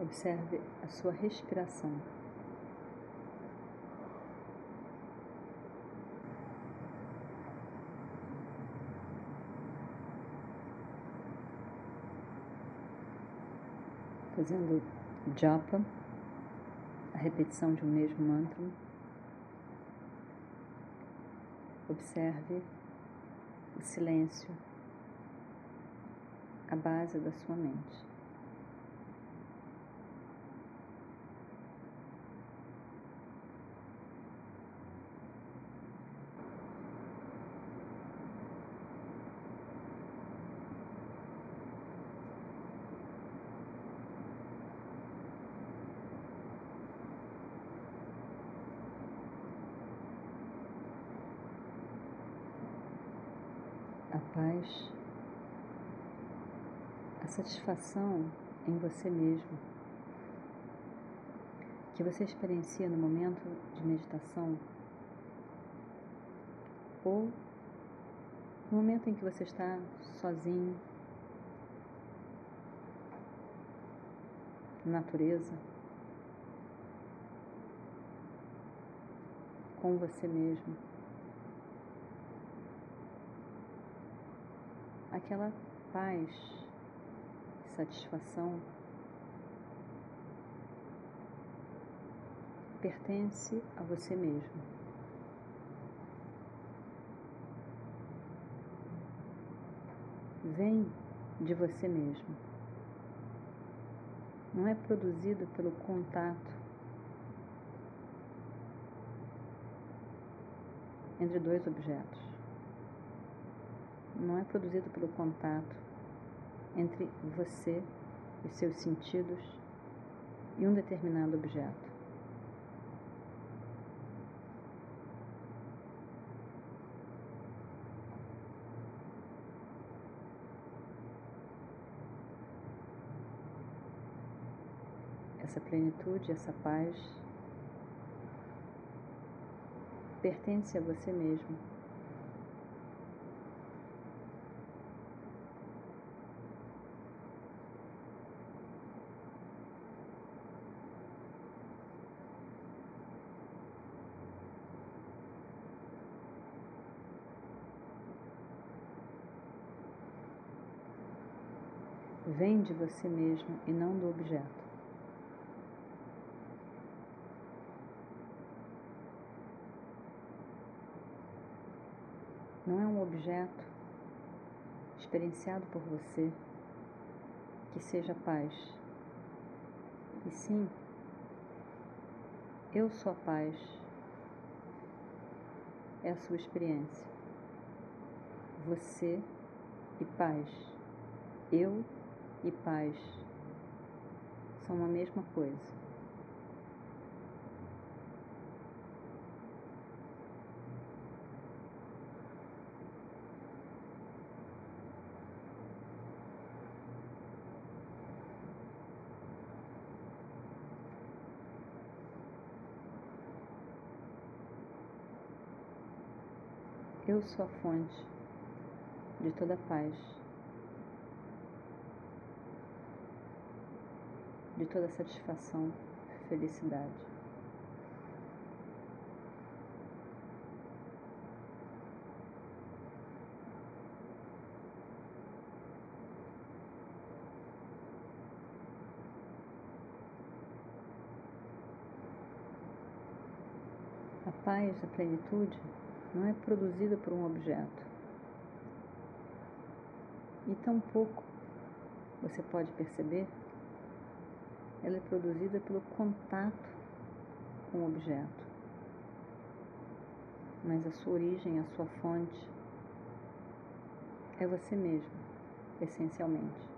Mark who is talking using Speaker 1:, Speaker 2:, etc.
Speaker 1: Observe a sua respiração. Fazendo japa, a repetição de um mesmo mantra. Observe o silêncio, a base da sua mente. A paz, a satisfação em você mesmo, que você experiencia no momento de meditação ou no momento em que você está sozinho, na natureza, com você mesmo. Aquela paz, satisfação pertence a você mesmo. Vem de você mesmo. Não é produzido pelo contato entre dois objetos não é produzido pelo contato entre você e seus sentidos e um determinado objeto. Essa plenitude, essa paz pertence a você mesmo. Vem de você mesmo e não do objeto. Não é um objeto experienciado por você que seja paz, e sim, eu sou a paz, é a sua experiência. Você e paz, eu e paz são a mesma coisa. Eu sou a fonte de toda paz. de toda satisfação, felicidade. A paz, a plenitude, não é produzida por um objeto. E tampouco você pode perceber ela é produzida pelo contato com o objeto. Mas a sua origem, a sua fonte, é você mesmo, essencialmente.